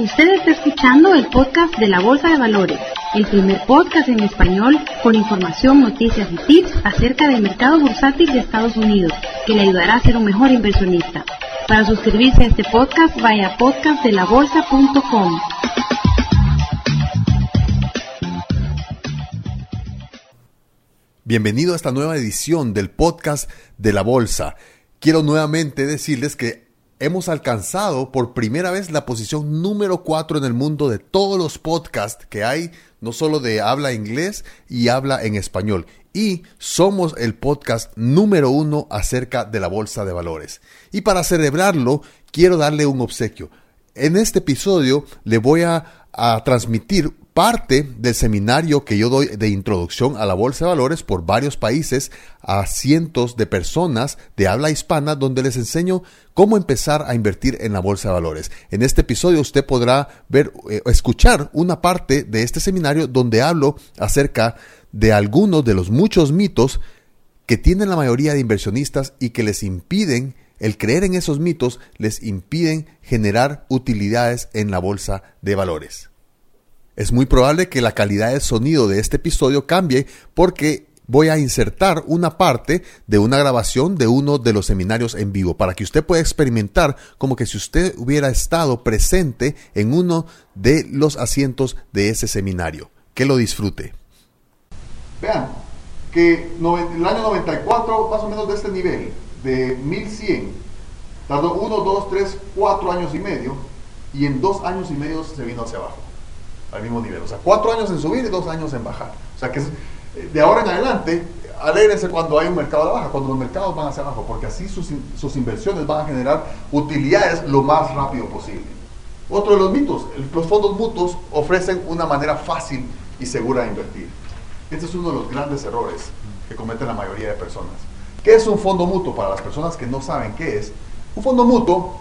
Usted está escuchando el podcast de la Bolsa de Valores, el primer podcast en español con información, noticias y tips acerca del mercado bursátil de Estados Unidos, que le ayudará a ser un mejor inversionista. Para suscribirse a este podcast, vaya a podcastdelabolsa.com. Bienvenido a esta nueva edición del podcast de la Bolsa. Quiero nuevamente decirles que hemos alcanzado por primera vez la posición número 4 en el mundo de todos los podcasts que hay, no solo de habla inglés y habla en español. Y somos el podcast número uno acerca de la bolsa de valores. Y para celebrarlo, quiero darle un obsequio. En este episodio le voy a, a transmitir parte del seminario que yo doy de introducción a la bolsa de valores por varios países a cientos de personas de habla hispana donde les enseño cómo empezar a invertir en la bolsa de valores. En este episodio usted podrá ver eh, escuchar una parte de este seminario donde hablo acerca de algunos de los muchos mitos que tienen la mayoría de inversionistas y que les impiden el creer en esos mitos les impiden generar utilidades en la bolsa de valores. Es muy probable que la calidad del sonido de este episodio cambie porque voy a insertar una parte de una grabación de uno de los seminarios en vivo para que usted pueda experimentar como que si usted hubiera estado presente en uno de los asientos de ese seminario. Que lo disfrute. Vean que el año 94, más o menos de este nivel, de 1100, tardó 1, 2, 3, 4 años y medio y en dos años y medio se vino hacia abajo al mismo nivel. O sea, cuatro años en subir y dos años en bajar. O sea, que de ahora en adelante, alégrense cuando hay un mercado de baja, cuando los mercados van hacia abajo, porque así sus, sus inversiones van a generar utilidades lo más rápido posible. Otro de los mitos, los fondos mutuos ofrecen una manera fácil y segura de invertir. Este es uno de los grandes errores que cometen la mayoría de personas. ¿Qué es un fondo mutuo? Para las personas que no saben qué es, un fondo mutuo,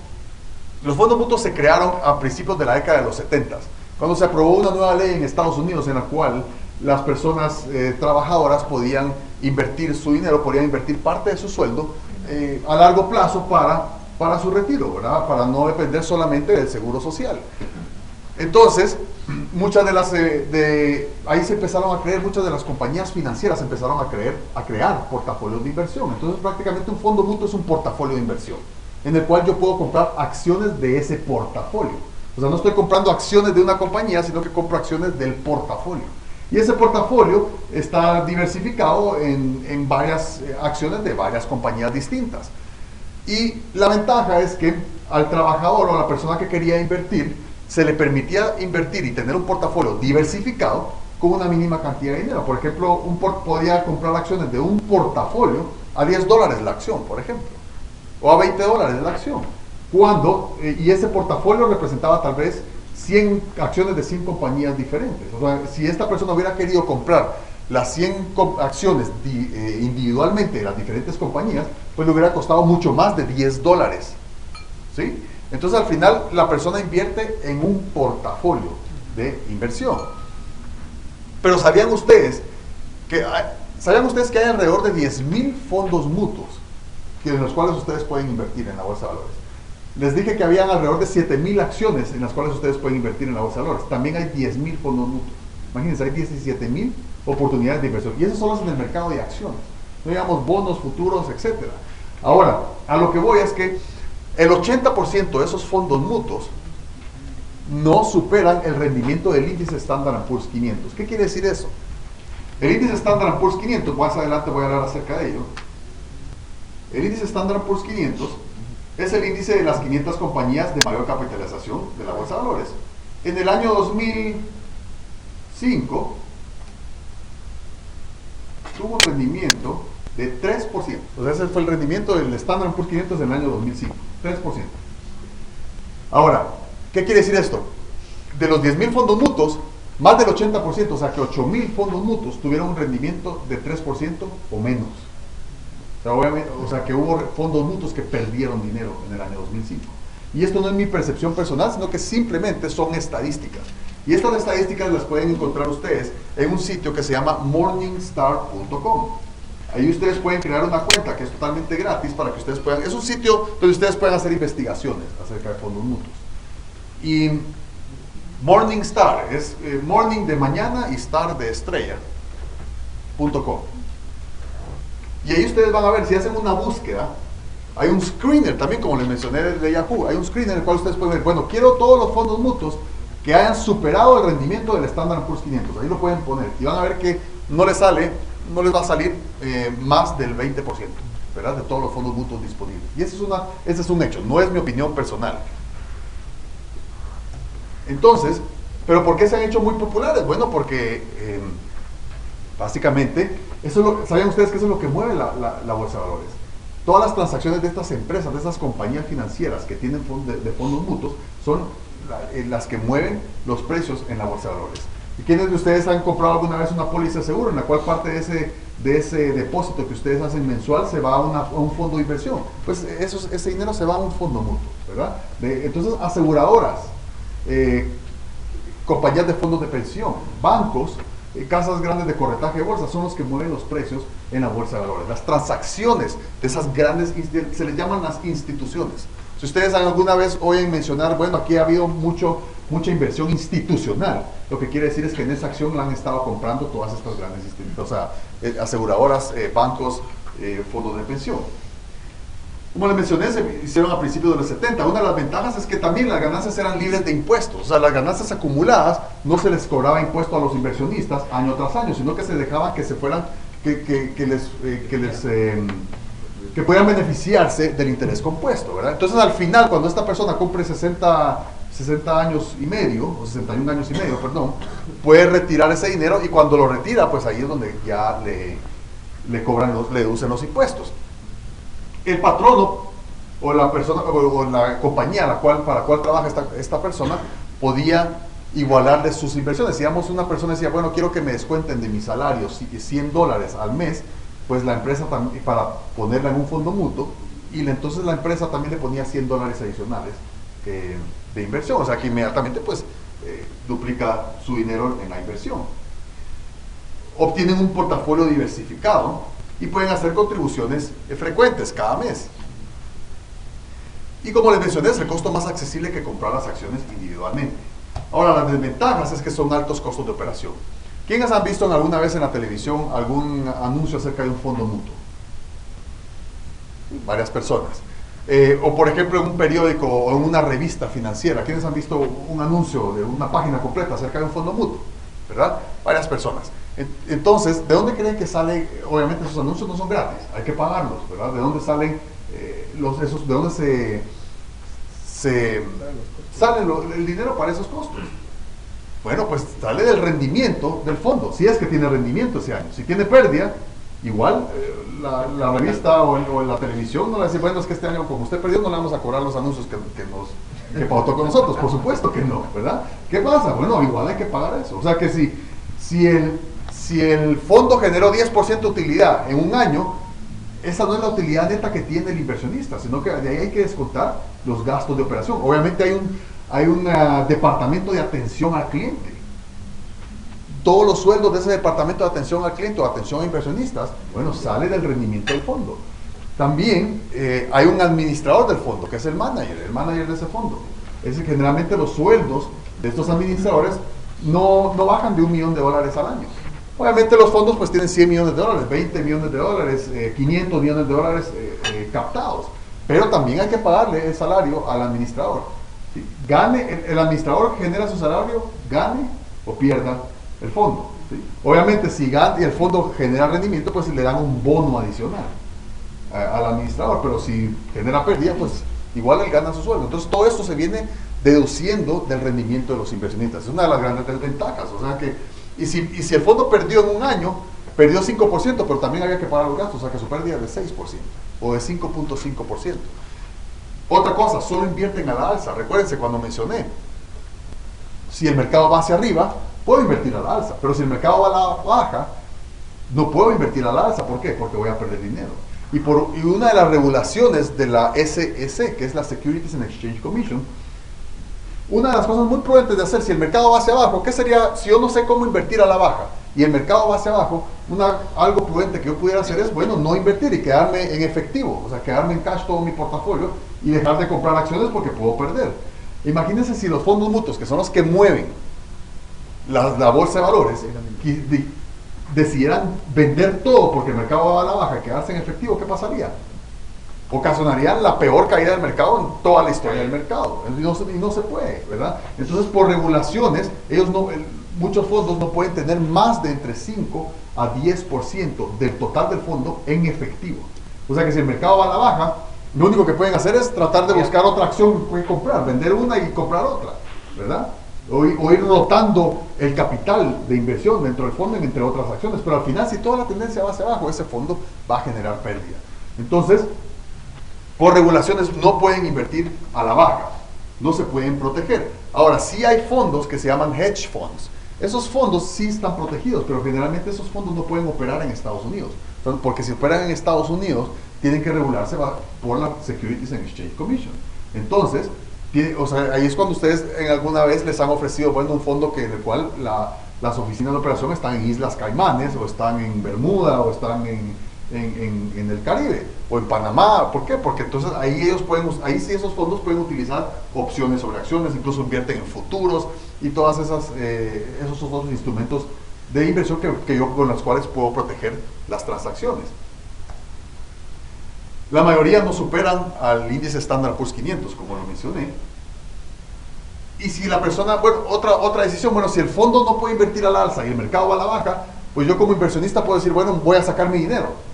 los fondos mutuos se crearon a principios de la década de los 70 cuando se aprobó una nueva ley en Estados Unidos en la cual las personas eh, trabajadoras podían invertir su dinero, podían invertir parte de su sueldo eh, a largo plazo para, para su retiro, ¿verdad? Para no depender solamente del seguro social. Entonces, muchas de las, eh, de, ahí se empezaron a creer, muchas de las compañías financieras empezaron a, creer, a crear portafolios de inversión. Entonces, prácticamente un fondo mutuo es un portafolio de inversión, en el cual yo puedo comprar acciones de ese portafolio. O sea, no estoy comprando acciones de una compañía, sino que compro acciones del portafolio. Y ese portafolio está diversificado en, varias eh, acciones de varias compañías distintas. Y la ventaja es que al trabajador o a la persona que quería invertir, se le permitía invertir y tener un portafolio diversificado con una mínima cantidad de dinero. Por ejemplo, un podía comprar acciones de un portafolio a 10 dólares la acción, por ejemplo, o a 20 dólares la acción cuando, eh, y ese portafolio representaba tal vez 100 acciones de 100 compañías diferentes. O sea, si esta persona hubiera querido comprar las 100 acciones eh, individualmente de las diferentes compañías, pues le hubiera costado mucho más de 10 dólares. ¿Sí? Entonces al final la persona invierte en un portafolio de inversión. Pero ¿sabían ustedes que ¿sabían ustedes que hay alrededor de 10.000 fondos mutuos que en los cuales ustedes pueden invertir en la bolsa de valores? Les dije que habían alrededor de 7.000 acciones en las cuales ustedes pueden invertir en la bolsa de valores. También hay 10.000 fondos mutuos. Imagínense, hay 17.000 oportunidades de inversión. Y eso solo es en el mercado de acciones. No digamos bonos, futuros, etc. Ahora, a lo que voy es que el 80% de esos fondos mutuos no superan el rendimiento del índice Standard Poor's 500. ¿Qué quiere decir eso? El índice Standard Poor's 500, más adelante voy a hablar acerca de ello. El índice Standard Poor's 500 es el índice de las 500 compañías de mayor capitalización de la bolsa de valores. En el año 2005 tuvo un rendimiento de 3%. O sea, ese fue el rendimiento del Standard Poor's 500 en el año 2005. 3%. Ahora, ¿qué quiere decir esto? De los 10.000 fondos mutuos, más del 80%, o sea que 8.000 fondos mutuos tuvieron un rendimiento de 3% o menos. O sea, que hubo fondos mutuos que perdieron dinero en el año 2005. Y esto no es mi percepción personal, sino que simplemente son estadísticas. Y estas estadísticas las pueden encontrar ustedes en un sitio que se llama morningstar.com. Ahí ustedes pueden crear una cuenta que es totalmente gratis para que ustedes puedan, es un sitio donde ustedes puedan hacer investigaciones acerca de fondos mutuos. Y Morningstar, es eh, morning de mañana y star de estrella.com. Y ahí ustedes van a ver, si hacen una búsqueda, hay un screener también, como les mencioné de Yahoo, hay un screener en el cual ustedes pueden ver, bueno, quiero todos los fondos mutuos que hayan superado el rendimiento del Standard Poor's 500. Ahí lo pueden poner y van a ver que no les sale, no les va a salir eh, más del 20%, ¿verdad? De todos los fondos mutuos disponibles. Y ese es, una, ese es un hecho, no es mi opinión personal. Entonces, ¿pero por qué se han hecho muy populares? Bueno, porque em, básicamente, eso ¿sabían ustedes que eso es lo que mueve la, bolsa de valores? Todas las transacciones de estas empresas, de estas compañías financieras que tienen de, fondos mutuos, son eh, las que mueven los precios en la bolsa de valores. ¿Y quiénes de ustedes han comprado alguna vez una póliza de seguro en la cual parte de ese, de depósito que ustedes hacen mensual se va a, un fondo de inversión? Pues eso, ese dinero se va a un fondo mutuo, ¿verdad? entonces, aseguradoras eh, compañías de fondos de pensión, bancos, eh, casas grandes de corretaje de bolsa, son los que mueven los precios en la bolsa de valores. Las transacciones de esas grandes, se les llaman las instituciones. Si ustedes alguna vez oyen mencionar, bueno, aquí ha habido mucho, mucha inversión institucional, lo que quiere decir es que en esa acción la han estado comprando todas estas grandes instituciones, o sea, eh, aseguradoras, bancos, fondos de pensión. Como les mencioné, se hicieron a principios de los 70. Una de las ventajas es que también las ganancias eran libres de impuestos. O sea, las ganancias acumuladas no se les cobraba impuesto a los inversionistas año tras año, sino que se dejaban que se fueran, que, les, eh, que les em, que puedan beneficiarse del interés compuesto, ¿verdad? Entonces, al final, cuando esta persona cumple 60, 60 años y medio, o 61 años y medio, perdón, puede retirar ese dinero y cuando lo retira, pues ahí es donde ya le, cobran, le deducen los impuestos el patrono o la persona o, la compañía la cual, para la cual trabaja esta, esta persona podía igualarle sus inversiones. Digamos, una persona decía, bueno, quiero que me descuenten de mi salario 100 dólares al mes, pues la empresa también, para ponerla en un fondo mutuo, y entonces la empresa también le ponía 100 dólares adicionales de inversión, o sea que inmediatamente pues eh, duplica su dinero en la inversión. Obtienen un portafolio diversificado, y pueden hacer contribuciones frecuentes cada mes. Y como les mencioné, es el costo más accesible que comprar las acciones individualmente. Ahora, las desventajas es que son altos costos de operación. ¿Quiénes han visto alguna vez en la televisión algún anuncio acerca de un fondo mutuo? Varias personas. Eh, o por ejemplo en un periódico o en una revista financiera, ¿quiénes han visto un anuncio de una página completa acerca de un fondo mutuo? ¿Verdad? Varias personas. Entonces, ¿de dónde creen que salen? Obviamente esos anuncios no son gratis, hay que pagarlos, ¿verdad? ¿De dónde salen eh, los, esos, de dónde se, se sale el dinero para esos costos? Bueno, pues sale del rendimiento del fondo, si es que tiene rendimiento ese año. Si tiene pérdida, igual eh, la, revista o, la televisión no le dice, bueno, es que este año como usted perdió no le vamos a cobrar los anuncios que, nos que pautó con nosotros. Por supuesto que no, ¿verdad? ¿Qué pasa? Bueno, igual hay que pagar eso. O sea que si, si el si el fondo generó 10% de utilidad en un año, esa no es la utilidad neta que tiene el inversionista, sino que de ahí hay que descontar los gastos de operación. Obviamente hay un, hay un ah, departamento de atención al cliente. Todos los sueldos de ese departamento de atención al cliente o atención a inversionistas, bueno, sale del rendimiento del fondo. También eh, hay un administrador del fondo, que es el manager, el manager de ese fondo. Es que generalmente los sueldos de estos administradores no, no bajan de un millón de dólares al año. Obviamente los fondos pues tienen 100 millones de dólares, 20 millones de dólares, 500 eh, millones de dólares eh, eh, captados. Pero también hay que pagarle el salario al administrador. Gane, el, administrador genera su salario, gane o pierda el fondo. Obviamente si gana y el fondo genera rendimiento, pues le dan un bono adicional al administrador. Pero si genera pérdida, pues igual él gana su sueldo. Entonces todo esto se viene deduciendo del rendimiento de los inversionistas. Es una de las grandes desventajas. O sea que y si, y si el fondo perdió en un año, perdió 5%, pero también había que pagar los gastos, o sea que su pérdida es de 6% o de 5.5%. Otra cosa, solo invierten a la alza. Recuérdense cuando mencioné, si el mercado va hacia arriba, puedo invertir a la alza, pero si el mercado va a la baja, no puedo invertir a la alza. ¿Por qué? Porque voy a perder dinero. Y, por, y una de las regulaciones de la SEC, que es la Securities and Exchange Commission, una de las cosas muy prudentes de hacer, si el mercado va hacia abajo, ¿qué sería si yo no sé cómo invertir a la baja y el mercado va hacia abajo? una, algo prudente que yo pudiera hacer es, bueno, no invertir y quedarme en efectivo, o sea, quedarme en cash todo mi portafolio y dejar de comprar acciones porque puedo perder. Imagínense si los fondos mutuos, que son los que mueven la, la bolsa de valores, decidieran vender todo porque el mercado va a la baja y quedarse en efectivo, ¿qué pasaría? Ocasionarían la peor caída del mercado en toda la historia del mercado. Y no, se puede, ¿verdad? Entonces, por regulaciones, ellos no, muchos fondos no pueden tener más de entre 5 a 10% del total del fondo en efectivo. O sea que si el mercado va a la baja, lo único que pueden hacer es tratar de buscar otra acción que comprar, vender una y comprar otra, ¿verdad? O, ir rotando el capital de inversión dentro del fondo entre otras acciones. Pero al final, si toda la tendencia va hacia abajo, ese fondo va a generar pérdida. Entonces, por regulaciones no pueden invertir a la baja, no se pueden proteger. Ahora, sí hay fondos que se llaman hedge funds. Esos fondos sí están protegidos, pero generalmente esos fondos no pueden operar en Estados Unidos. Porque si operan en Estados Unidos, tienen que regularse por la Securities and Exchange Commission. Entonces, o sea, ahí es cuando ustedes en alguna vez les han ofrecido, bueno, un fondo que en el cual las oficinas de operación están en Islas Caimanes, o están en Bermuda, o están en, en, el Caribe, o en Panamá. ¿Por qué? Porque entonces ahí ellos pueden, ahí sí esos fondos pueden utilizar opciones sobre acciones, incluso invierten en futuros y todas esas eh, esos otros instrumentos de inversión que, que yo con los cuales puedo proteger las transacciones. La mayoría no superan al índice estándar Poor's 500, como lo mencioné. Y si la persona, bueno, otra, otra decisión, bueno, si el fondo no puede invertir al alza y el mercado va a la baja, pues yo como inversionista puedo decir, bueno, voy a sacar mi dinero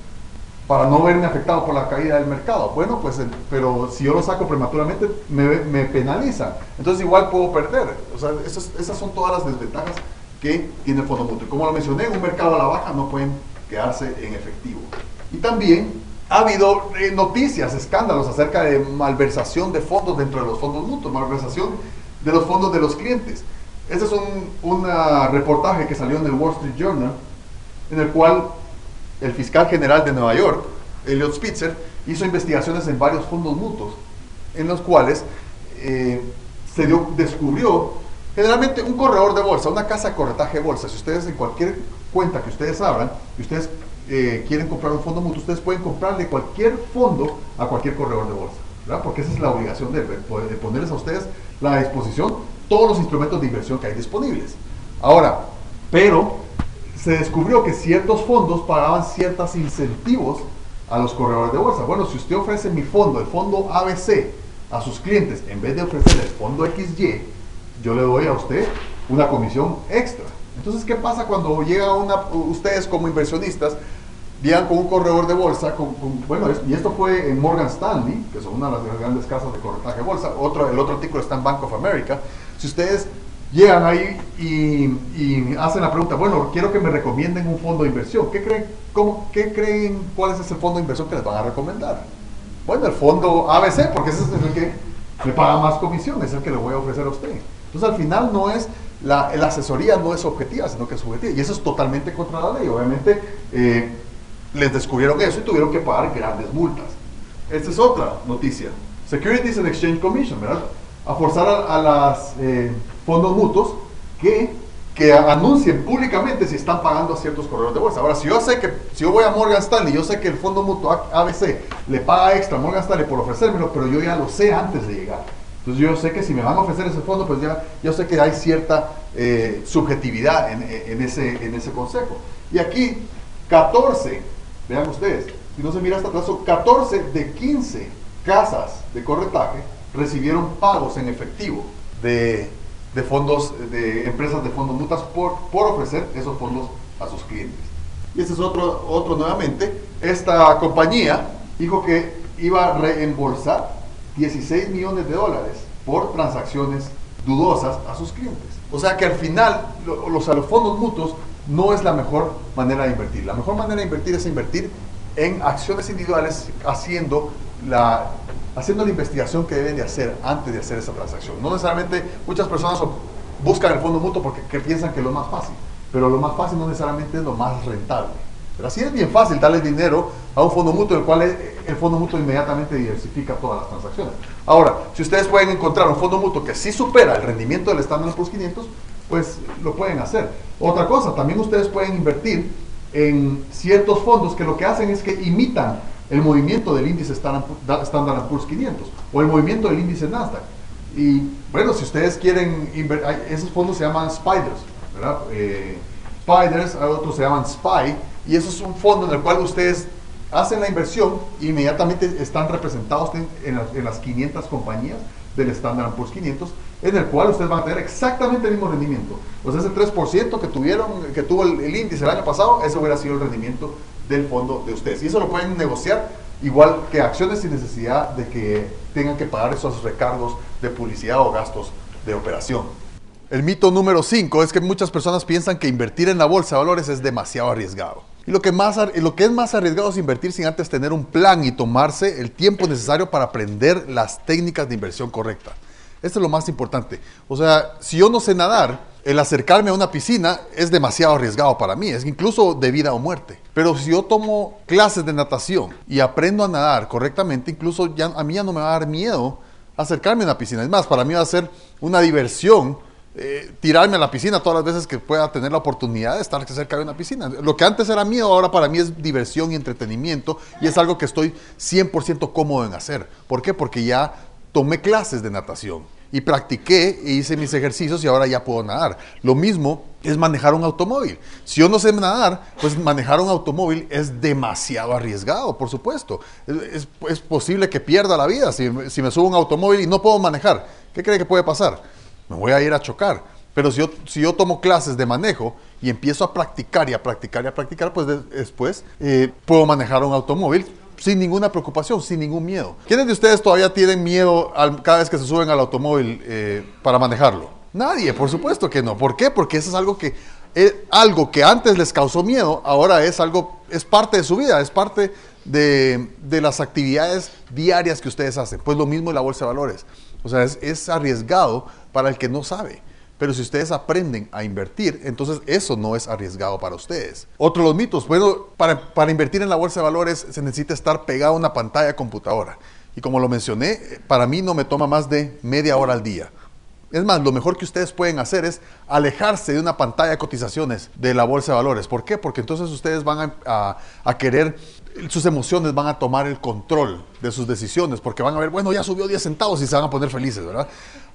para no verme afectado por la caída del mercado. Bueno, pues, pero si yo lo saco prematuramente, me, me penalizan. Entonces igual puedo perder. O sea, esas, esas son todas las desventajas que tiene el fondo mutuo. Como lo mencioné, en un mercado a la baja no pueden quedarse en efectivo. Y también ha habido eh, noticias, escándalos acerca de malversación de fondos dentro de los fondos mutuos, malversación de los fondos de los clientes. Este es un reportaje que salió en el Wall Street Journal, en el cual el fiscal general de Nueva York, Elliot Spitzer, hizo investigaciones en varios fondos mutuos, en los cuales eh, se descubrió generalmente un corredor de bolsa, una casa de corretaje de bolsa. Si ustedes en cualquier cuenta que ustedes abran, y ustedes eh, quieren comprar un fondo mutuo, ustedes pueden comprarle cualquier fondo a cualquier corredor de bolsa, ¿verdad? Porque esa es la obligación de, de ponerles a ustedes la disposición todos los instrumentos de inversión que hay disponibles. Ahora, pero se descubrió que ciertos fondos pagaban ciertos incentivos a los corredores de bolsa. Bueno, si usted ofrece mi fondo, el fondo ABC, a sus clientes, en vez de ofrecer el fondo XY, yo le doy a usted una comisión extra. Entonces, ¿qué pasa cuando llega una, ustedes como inversionistas, llegan con un corredor de bolsa, bueno, y esto fue en Morgan Stanley, que son una de las grandes casas de corretaje de bolsa, otro, el otro artículo está en Bank of America, si ustedes llegan ahí y, hacen la pregunta, bueno, quiero que me recomienden un fondo de inversión, ¿qué creen, cómo, ¿qué creen, cuál es ese fondo de inversión que les van a recomendar? Bueno, el fondo ABC, porque ese es el que me paga más comisión, es el que le voy a ofrecer a usted. Entonces, al final no es la, asesoría no es objetiva, sino que es subjetiva. Y eso es totalmente contra la ley. Obviamente eh, les descubrieron eso y tuvieron que pagar grandes multas. Esta es otra noticia. Securities and Exchange Commission, ¿verdad? A forzar a, los eh, fondos mutuos que, que anuncien públicamente si están pagando a ciertos corredores de bolsa. Ahora, si yo sé que, si yo voy a Morgan Stanley, yo sé que el fondo mutuo ABC le paga extra a Morgan Stanley por ofrecérmelo, pero yo ya lo sé antes de llegar. Entonces yo sé que si me van a ofrecer ese fondo, pues ya yo sé que hay cierta eh, subjetividad en, ese, en ese consejo. Y aquí 14, vean ustedes, si no se mira hasta atrás, 14 de 15 casas de corretaje recibieron pagos en efectivo de, fondos, de empresas de fondos mutas por, por ofrecer esos fondos a sus clientes. Y este es otro, otro nuevamente. Esta compañía dijo que iba a reembolsar 16 millones de dólares por transacciones dudosas a sus clientes. O sea que al final los, los fondos mutuos no es la mejor manera de invertir. La mejor manera de invertir es invertir en acciones individuales haciendo la, haciendo la investigación que deben de hacer antes de hacer esa transacción. No necesariamente muchas personas buscan el fondo mutuo porque piensan que es lo más fácil, pero lo más fácil no necesariamente es lo más rentable. Pero así es bien fácil darle dinero a un fondo mutuo, el cual el fondo mutuo inmediatamente diversifica todas las transacciones. Ahora, si ustedes pueden encontrar un fondo mutuo que sí supera el rendimiento del estándar Poor's 500, pues lo pueden hacer. Otra cosa, también ustedes pueden invertir en ciertos fondos que lo que hacen es que imitan el movimiento del índice Standard Poor's 500 o el movimiento del índice Nasdaq. Y bueno, si ustedes quieren esos fondos se llaman Spiders, ¿verdad? Eh, Spiders, otros se llaman SPY, y eso es un fondo en el cual ustedes hacen la inversión e inmediatamente están representados en, las, en las 500 compañías del Standard Poor's 500, en el cual ustedes van a tener exactamente el mismo rendimiento. O sea, ese 3% que tuvieron, que tuvo el, índice el año pasado, ese hubiera sido el rendimiento del fondo de ustedes. Y eso lo pueden negociar igual que acciones sin necesidad de que tengan que pagar esos recargos de publicidad o gastos de operación. El mito número 5 es que muchas personas piensan que invertir en la bolsa de valores es demasiado arriesgado. Y lo que, más, lo que es más arriesgado es invertir sin antes tener un plan y tomarse el tiempo necesario para aprender las técnicas de inversión correctas. Esto es lo más importante. O sea, si yo no sé nadar, el acercarme a una piscina es demasiado arriesgado para mí, es incluso de vida o muerte. Pero si yo tomo clases de natación y aprendo a nadar correctamente, incluso ya, a mí ya no me va a dar miedo acercarme a una piscina. Es más, para mí va a ser una diversión eh, tirarme a la piscina todas las veces que pueda tener la oportunidad de estar cerca de una piscina. Lo que antes era miedo, ahora para mí es diversión y entretenimiento y es algo que estoy 100% cómodo en hacer. ¿Por qué? Porque ya tomé clases de natación y practiqué e hice mis ejercicios y ahora ya puedo nadar. Lo mismo es manejar un automóvil. Si yo no sé nadar, pues manejar un automóvil es demasiado arriesgado, por supuesto. Es, posible que pierda la vida si, si me subo a un automóvil y no puedo manejar. ¿Qué cree que puede pasar? me voy a ir a chocar. Pero si yo, si yo tomo clases de manejo y empiezo a practicar y a practicar y a practicar, pues después eh, puedo manejar un automóvil sin ninguna preocupación, sin ningún miedo. ¿Quiénes de ustedes todavía tienen miedo cada vez que se suben al automóvil eh, para manejarlo? Nadie, por supuesto que no. ¿Por qué? Porque eso es algo que, eh, algo que antes les causó miedo, ahora es algo, es parte de su vida, es parte de, de las actividades diarias que ustedes hacen. Pues lo mismo en la bolsa de valores. O sea, es, arriesgado para el que no sabe. Pero si ustedes aprenden a invertir, entonces eso no es arriesgado para ustedes. Otro de los mitos, bueno, para, para, invertir en la bolsa de valores se necesita estar pegado a una pantalla computadora. Y como lo mencioné, para mí no me toma más de media hora al día. Es más, lo mejor que ustedes pueden hacer es alejarse de una pantalla de cotizaciones de la bolsa de valores. ¿Por qué? Porque entonces ustedes van a, querer, sus emociones van a tomar el control de sus decisiones, porque van a ver, bueno, ya subió 10 centavos y se van a poner felices, ¿verdad?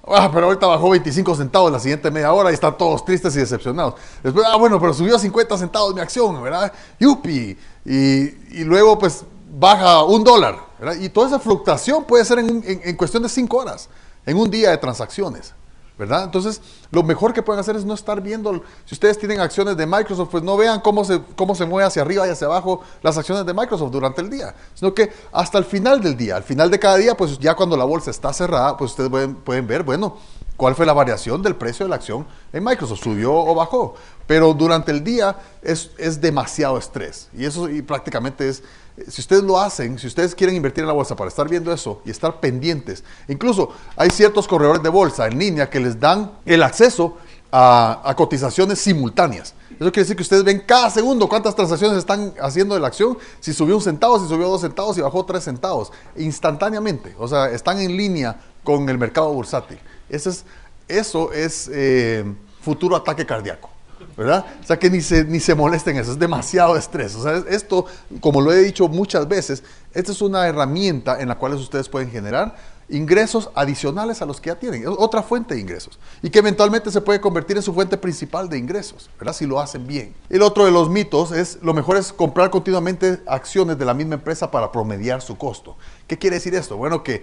Ah, pero ahorita bajó 25 centavos la siguiente media hora y están todos tristes y decepcionados. Después, ah, bueno, pero subió 50 centavos mi acción, ¿verdad? ¡Yupi! Y, luego, pues, baja un dólar, ¿verdad? Y toda esa fluctuación puede ser en, en cuestión de 5 horas, en un día de transacciones. ¿Verdad? Entonces, lo mejor que pueden hacer es no estar viendo, si ustedes tienen acciones de Microsoft, pues no vean cómo se, cómo se mueve hacia arriba y hacia abajo las acciones de Microsoft durante el día, sino que hasta el final del día, al final de cada día, pues ya cuando la bolsa está cerrada, pues ustedes pueden, pueden ver, bueno, cuál fue la variación del precio de la acción en Microsoft, subió o bajó. Pero durante el día es, es demasiado estrés y eso y prácticamente es si ustedes lo hacen, si ustedes quieren invertir en la bolsa para estar viendo eso y estar pendientes, incluso hay ciertos corredores de bolsa en línea que les dan el acceso a, cotizaciones simultáneas. Eso quiere decir que ustedes ven cada segundo cuántas transacciones están haciendo de la acción, si subió un centavo, si subió dos centavos, si bajó tres centavos, instantáneamente. O sea, están en línea con el mercado bursátil. Eso es, eso es eh, futuro ataque cardíaco. O sea, que ni se, ni se molesten eso, es demasiado estrés. O sea, esto, como lo he dicho muchas veces, esta es una herramienta en la cual ustedes pueden generar ingresos adicionales a los que ya tienen, otra fuente de ingresos, y que eventualmente se puede convertir en su fuente principal de ingresos, ¿verdad? Si lo hacen bien. El otro de los mitos es, lo mejor es comprar continuamente acciones de la misma empresa para promediar su costo. ¿Qué quiere decir esto? Bueno, que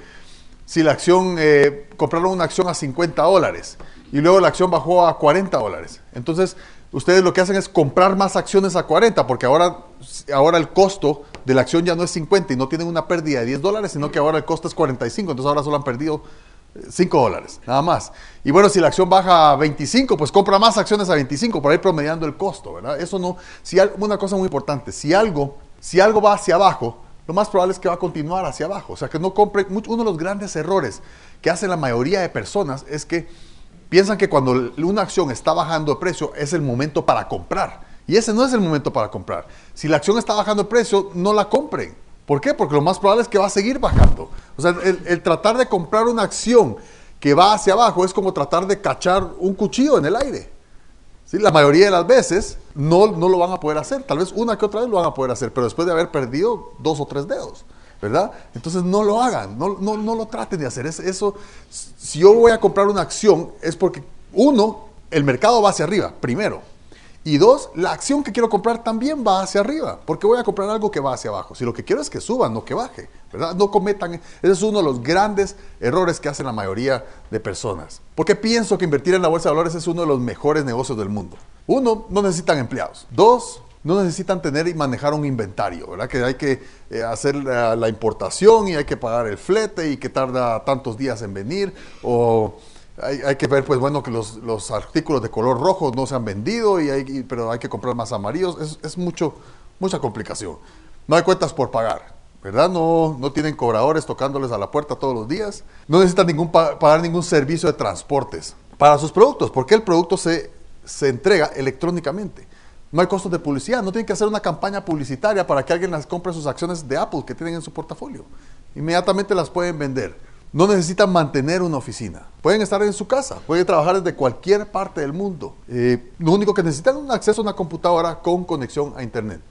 si la acción, eh, compraron una acción a 50 dólares y luego la acción bajó a 40 dólares, entonces ustedes lo que hacen es comprar más acciones a 40, porque ahora, ahora el costo de la acción ya no es 50 y no tienen una pérdida de 10 dólares, sino que ahora el costo es 45, entonces ahora solo han perdido 5 eh, dólares, nada más. Y bueno, si la acción baja a 25, pues compra más acciones a 25 para ir promediando el costo, ¿verdad? Eso no, si una cosa muy importante, si algo, si algo va hacia abajo, lo más probable es que va a continuar hacia abajo. O sea, que no compre, uno de los grandes errores que hacen la mayoría de personas es que piensan que cuando una acción está bajando de precio es el momento para comprar. Y ese no es el momento para comprar. Si la acción está bajando de precio, no la compren. ¿Por qué? Porque lo más probable es que va a seguir bajando. O sea, el, tratar de comprar una acción que va hacia abajo es como tratar de cachar un cuchillo en el aire. ¿Sí? La mayoría de las veces no, no lo van a poder hacer. Tal vez una que otra vez lo van a poder hacer, pero después de haber perdido dos o tres dedos. ¿Verdad? Entonces no lo hagan, no, lo traten de hacer. Es, eso, si yo voy a comprar una acción, es porque, uno, el mercado va hacia arriba, primero. Y dos, la acción que quiero comprar también va hacia arriba, porque voy a comprar algo que va hacia abajo. Si lo que quiero es que suba, no que baje, ¿verdad? No cometan, ese es uno de los grandes errores que hacen la mayoría de personas. Porque pienso que invertir en la bolsa de valores es uno de los mejores negocios del mundo. Uno, no necesitan empleados. Dos, no necesitan tener y manejar un inventario, ¿verdad? Que hay que eh, hacer la, la, importación y hay que pagar el flete y que tarda tantos días en venir o hay, que ver, pues bueno, que los, artículos de color rojo no se han vendido, y hay, pero hay que comprar más amarillos. Es, mucho, mucha complicación. No hay cuentas por pagar, ¿verdad? No, no tienen cobradores tocándoles a la puerta todos los días. No necesitan ningún, pagar ningún servicio de transportes para sus productos, porque el producto se, se entrega electrónicamente. No hay costos de publicidad, no tienen que hacer una campaña publicitaria para que alguien las compre sus acciones de Apple que tienen en su portafolio. Inmediatamente las pueden vender. No necesitan mantener una oficina. Pueden estar en su casa, pueden trabajar desde cualquier parte del mundo. Eh, lo único que necesitan es un acceso a una computadora con conexión a Internet.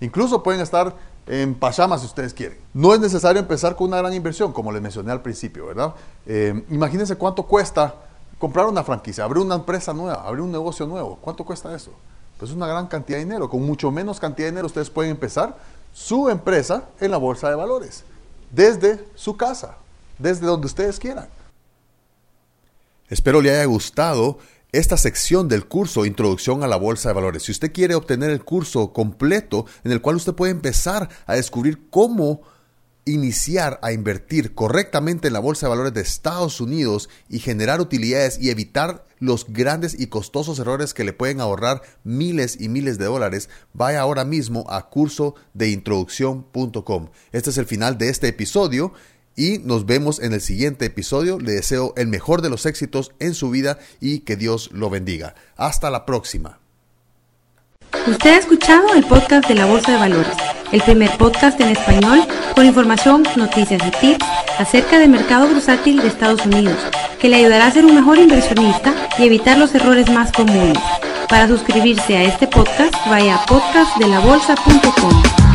Incluso pueden estar en Pachama si ustedes quieren. No es necesario empezar con una gran inversión, como les mencioné al principio, ¿verdad? Eh, imagínense cuánto cuesta comprar una franquicia, abrir una empresa nueva, abrir un negocio nuevo. ¿Cuánto cuesta eso? Pues es una gran cantidad de dinero. Con mucho menos cantidad de dinero ustedes pueden empezar su empresa en la bolsa de valores, desde su casa desde donde ustedes quieran. Espero le haya gustado esta sección del curso Introducción a la Bolsa de Valores. Si usted quiere obtener el curso completo en el cual usted puede empezar a descubrir cómo iniciar a invertir correctamente en la Bolsa de Valores de Estados Unidos y generar utilidades y evitar los grandes y costosos errores que le pueden ahorrar miles y miles de dólares, vaya ahora mismo a curso de introducción.com. Este es el final de este episodio y nos vemos en el siguiente episodio. Le deseo el mejor de los éxitos en su vida y que Dios lo bendiga. Hasta la próxima. Usted ha escuchado el podcast de la Bolsa de Valores, el primer podcast en español con información, noticias y tips acerca del mercado bursátil de Estados Unidos, que le ayudará a ser un mejor inversionista y evitar los errores más comunes. Para suscribirse a este podcast, vaya a podcastdelabolsa.com.